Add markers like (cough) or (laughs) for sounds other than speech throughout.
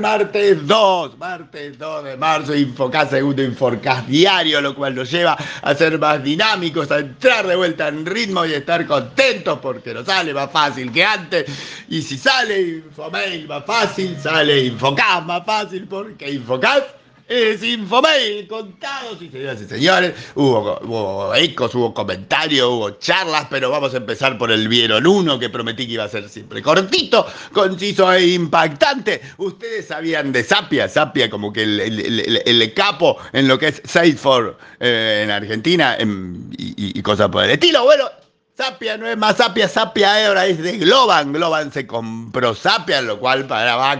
martes 2, martes 2 de marzo, Infocast, segundo Infocast diario, lo cual nos lleva a ser más dinámicos, a entrar de vuelta en ritmo y estar contentos porque nos sale más fácil que antes. Y si sale Infomail más fácil, sale Infocast más fácil porque Infocast es Infomail, contados y señoras y señores. Hubo, hubo, ecos, hubo comentarios, hubo charlas, pero vamos a empezar por el Vieron 1 que prometí que iba a ser siempre cortito, conciso e impactante. Ustedes sabían de Sapia, Sapia como que el, el, el, capo en lo que es Salesforce eh, en Argentina en, y, y cosas por el estilo. Bueno, Sapia no es más Sapia, Sapia ahora es de Globan. Globan se compró Sapia, lo cual para va,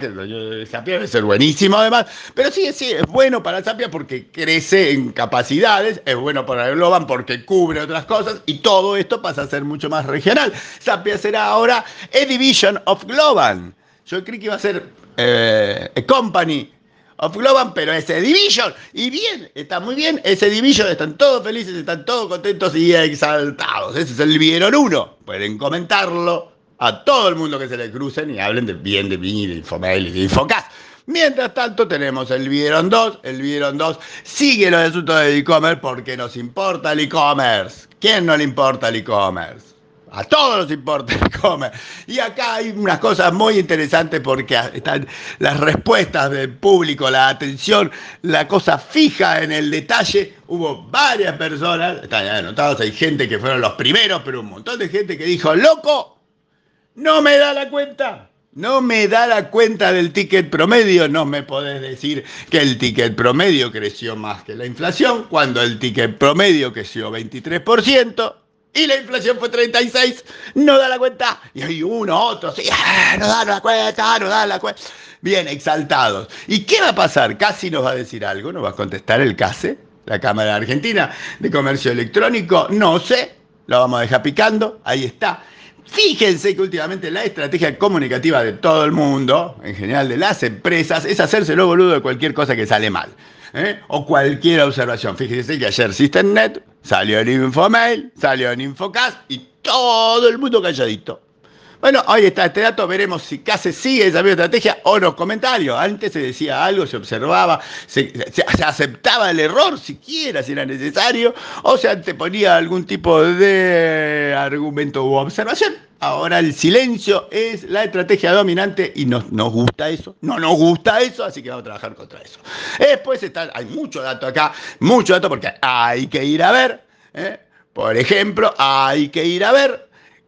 Sapia debe ser buenísimo además. Pero sí, sí, es bueno para Sapia porque crece en capacidades, es bueno para Globan porque cubre otras cosas y todo esto pasa a ser mucho más regional. Sapia será ahora a division of Globan. Yo creí que iba a ser eh, a company of Globan, pero ese Division. Y bien, está muy bien, ese Division, están todos felices, están todos contentos y exaltados. Ese es el Vieron 1. Pueden comentarlo a todo el mundo que se le crucen y hablen de bien de mí, de Infomail y de Infocast. Mientras tanto tenemos el Vieron 2, el Vieron 2 sigue los asuntos del e-commerce porque nos importa el e-commerce. ¿Quién no le importa el e-commerce? A todos nos importa el e-commerce. Y acá hay unas cosas muy interesantes porque están las respuestas del público, la atención, la cosa fija en el detalle. Hubo varias personas, están anotados, hay gente que fueron los primeros, pero un montón de gente que dijo, loco, no me da la cuenta. No me da la cuenta del ticket promedio, no me podés decir que el ticket promedio creció más que la inflación, cuando el ticket promedio creció 23%, y la inflación fue 36, no da la cuenta. Y hay uno, otro, sí, ah, no da la cuenta, no da la cuenta. Bien, exaltados. ¿Y qué va a pasar? Casi nos va a decir algo, nos va a contestar el CASE, la Cámara Argentina de Comercio Electrónico, no sé, lo vamos a dejar picando, ahí está. Fíjense que últimamente la estrategia comunicativa de todo el mundo, en general de las empresas, es hacerse lo boludo de cualquier cosa que sale mal. ¿eh? O cualquier observación. Fíjense que ayer SystemNet salió en Infomail, salió en Infocast y todo el mundo calladito. Bueno, ahí está este dato, veremos si casi sigue esa misma estrategia o no. Comentarios, antes se decía algo, se observaba, se, se, aceptaba el error siquiera si era necesario, o se anteponía algún tipo de argumento u observación. Ahora el silencio es la estrategia dominante y nos, nos gusta eso, no nos gusta eso, así que vamos a trabajar contra eso. Después está, hay mucho dato acá, mucho dato porque hay que ir a ver, ¿eh? por ejemplo, hay que ir a ver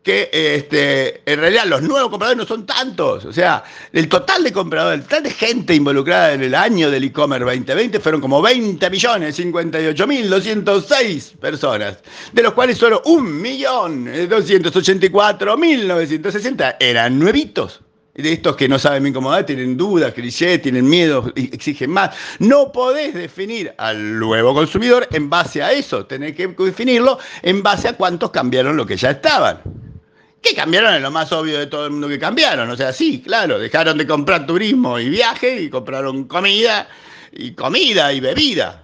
que este, en realidad los nuevos compradores no son tantos. O sea, el total de compradores, el total de gente involucrada en el año del e-commerce 2020 fueron como 20 millones, 58 mil 206 personas, de los cuales solo 1.284.960 eran nuevitos. De estos que no saben bien cómo tienen dudas, clichés, tienen miedo, exigen más. No podés definir al nuevo consumidor en base a eso. Tenés que definirlo en base a cuántos cambiaron lo que ya estaban que cambiaron en lo más obvio de todo el mundo que cambiaron. O sea, sí, claro, dejaron de comprar turismo y viaje y compraron comida y comida y bebida.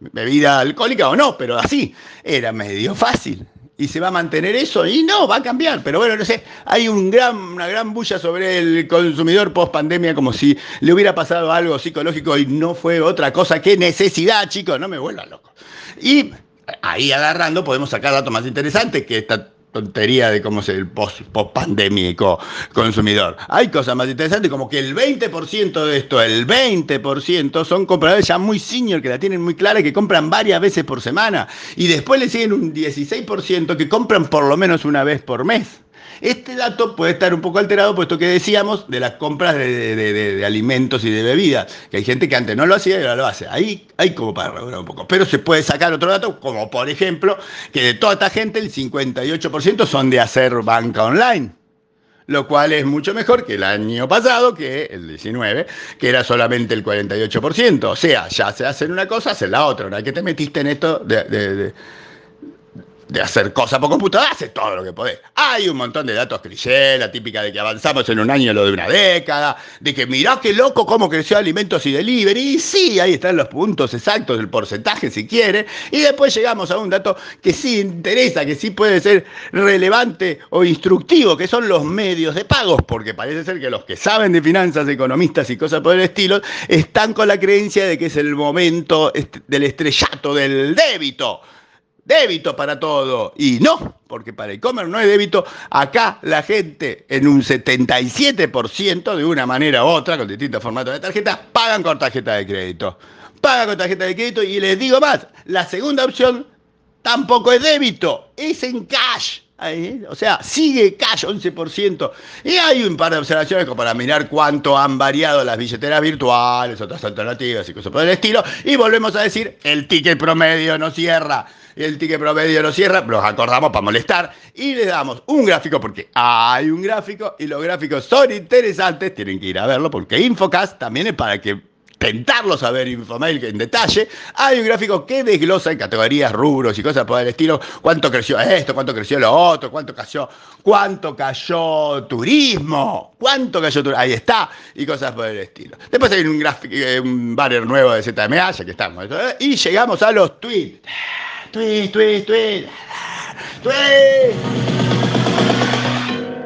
Bebida alcohólica o no, pero así. Era medio fácil. Y se va a mantener eso y no, va a cambiar. Pero bueno, no sé, hay un gran, una gran bulla sobre el consumidor post pandemia como si le hubiera pasado algo psicológico y no fue otra cosa que necesidad, chicos, no me vuelvan loco. Y ahí agarrando podemos sacar datos más interesantes que esta tontería de cómo es el post-pandémico consumidor. Hay cosas más interesantes, como que el 20% de esto, el 20% son compradores ya muy senior, que la tienen muy clara que compran varias veces por semana. Y después le siguen un 16% que compran por lo menos una vez por mes. Este dato puede estar un poco alterado, puesto que decíamos de las compras de, alimentos y de bebidas, que hay gente que antes no lo hacía y ahora lo hace. Ahí hay como para regular un poco. Pero se puede sacar otro dato, como por ejemplo, que de toda esta gente el 58% son de hacer banca online lo cual es mucho mejor que el año pasado, que el 19, que era solamente el 48%. O sea, ya se hacen una cosa, hacen la otra. Una que te metiste en esto de hacer cosas por computadora, hace todo lo que podés. Hay un montón de datos cliché, la típica de que avanzamos en un año lo de una década, de que mirá qué loco cómo creció alimentos y delivery. Y sí, ahí están los puntos exactos, el porcentaje si quiere. Y después llegamos a un dato que sí interesa, que sí puede ser relevante o instructivo, que son los medios de pagos, porque parece ser que los que saben de finanzas, economistas y cosas por el estilo, están con la creencia de que es el momento del estrellato del débito débito para todo. Y no, porque para el e-commerce no hay débito. Acá la gente en un 77%, de una manera u otra, con distintos formatos de tarjeta, pagan con tarjeta de crédito. Pagan con tarjeta de crédito y les digo más, la segunda opción tampoco es débito, es en cash. O sea, sigue cash 11%. Y hay un par de observaciones como para mirar cuánto han variado las billeteras virtuales, otras alternativas y cosas por el estilo. Y volvemos a decir, el ticket promedio no cierra el ticket promedio lo cierra, los acordamos para molestar y le damos un gráfico porque hay un gráfico y los gráficos son interesantes, tienen que ir a verlo porque Infocast también es para que tentarlos a ver Infomail en detalle, hay un gráfico que desglosa en categorías, rubros y cosas por el estilo, cuánto creció esto, cuánto creció lo otro, cuánto cayó, cuánto cayó turismo, cuánto cayó turismo, ahí está, y cosas por el estilo. Después hay un gráfico, eh, un banner nuevo de ZMA, ya que estamos, ¿eh? y llegamos a los tweets tweet, tweet, tweet, tweet.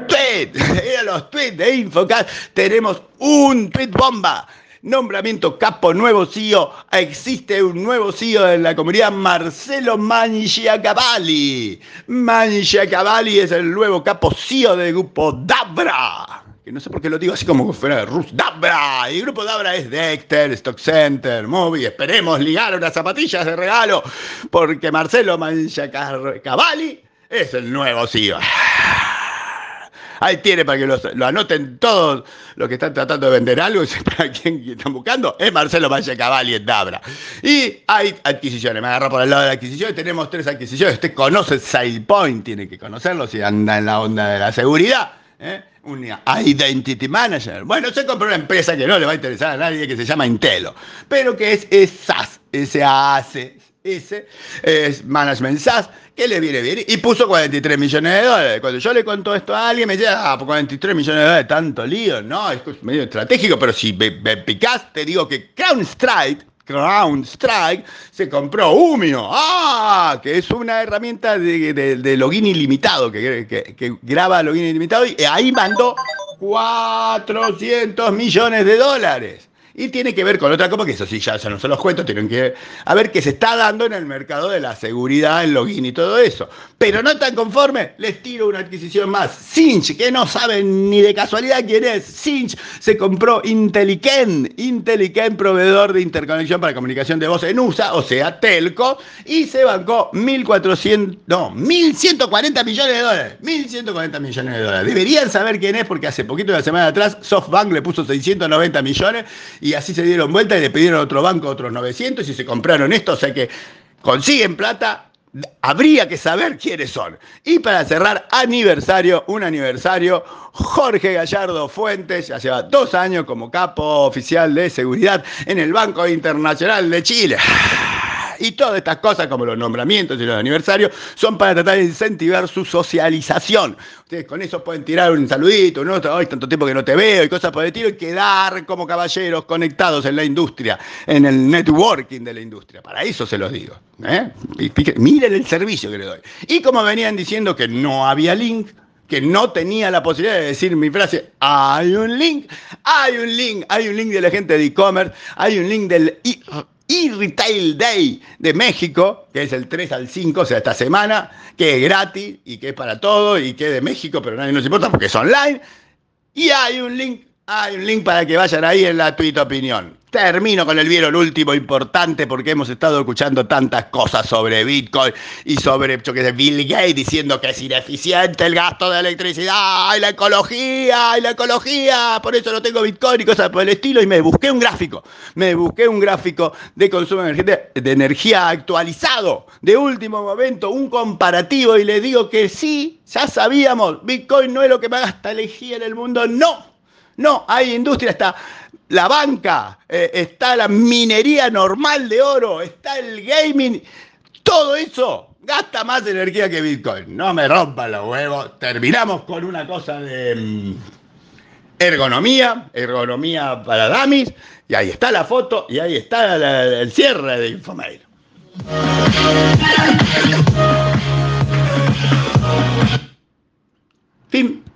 Tweet, (laughs) eran los tweets de Infocast. Tenemos un tweet bomba. Nombramiento capo nuevo CEO. Existe un nuevo CEO en la comunidad, Marcelo Mangiacavalli. Mangiacavalli es el nuevo capo CEO del grupo Dabra no sé por qué lo digo así como fuera de Rus. ¡Dabra! Y el grupo Dabra es Dexter, Stock Center, Movie. Esperemos ligar unas zapatillas de regalo, porque Marcelo Manchacavalli es el nuevo CEO. Ahí tiene para que lo, anoten todos los que están tratando de vender algo, para quien están buscando, es Marcelo Manchacavalli en Dabra. Y hay adquisiciones, me agarro por el lado de la adquisición, tenemos tres adquisiciones. Usted conoce SidePoint, tiene que conocerlo si anda en la onda de la seguridad. ¿eh? Identity Manager. Bueno, se compró una empresa que no le va a interesar a nadie, que se llama Intelo, pero que es, SaaS, S-A-S, S, es Management SaaS, que le viene bien, y puso 43 millones de dólares. Cuando yo le conto esto a alguien, me dice, ah, 43 millones de dólares, tanto lío, no, es medio estratégico, pero si me, me te digo que CrownStrike, Crown Strike, se compró Umio, ¡ah! que es una herramienta de, login ilimitado, que, que, graba login ilimitado, y ahí mandó 400 millones de dólares. Y tiene que ver con otra cosa, que eso sí, ya, no se los cuento, tienen que a ver qué se está dando en el mercado de la seguridad, el login y todo eso. Pero no tan conforme, les tiro una adquisición más. Cinch, que no saben ni de casualidad quién es. Cinch se compró Inteliken, Inteliken, proveedor de interconexión para comunicación de voz en USA, o sea, Telco, y se bancó 1.400, no, 1.140 millones de dólares. 1.140 millones de dólares. Deberían saber quién es porque hace poquito, la semana atrás, SoftBank le puso 690 millones y así se dieron vuelta y le pidieron a otro banco otros 900 y se compraron esto, o sea que consiguen plata, habría que saber quiénes son. Y para cerrar, aniversario, un aniversario, Jorge Gallardo Fuentes, ya lleva dos años como capo oficial de seguridad en el Banco Internacional de Chile. Y todas estas cosas, como los nombramientos y los aniversarios, son para tratar de incentivar su socialización. Ustedes con eso pueden tirar un saludito, ¿no? Hoy tanto tiempo que no te veo y cosas por el estilo, y quedar como caballeros conectados en la industria, en el networking de la industria. Para eso se los digo. ¿eh? Miren el servicio que le doy. Y como venían diciendo que no había link, que no tenía la posibilidad de decir mi frase, hay un link, hay un link, hay un link de la gente de e-commerce, hay un link del y Retail Day de México, que es el 3 al 5, o sea, esta semana, que es gratis y que es para todo y que es de México, pero nadie nos importa porque es online. Y hay un link, hay un link para que vayan ahí en la tweet opinión. Termino con el vieron último importante porque hemos estado escuchando tantas cosas sobre Bitcoin y sobre yo que Bill Gates diciendo que es ineficiente el gasto de electricidad y la ecología y la ecología, por eso no tengo Bitcoin y cosas por el estilo. Y me busqué un gráfico, me busqué un gráfico de consumo de energía actualizado de último momento, un comparativo y le digo que sí, ya sabíamos, Bitcoin no es lo que más gasta energía en el mundo, no, no, hay industria, está la banca, eh, está la minería normal de oro, está el gaming, todo eso gasta más energía que Bitcoin. No me rompan los huevos. Terminamos con una cosa de mm, ergonomía, ergonomía para damis, y ahí está la foto y ahí está el cierre de Infomail. Fin.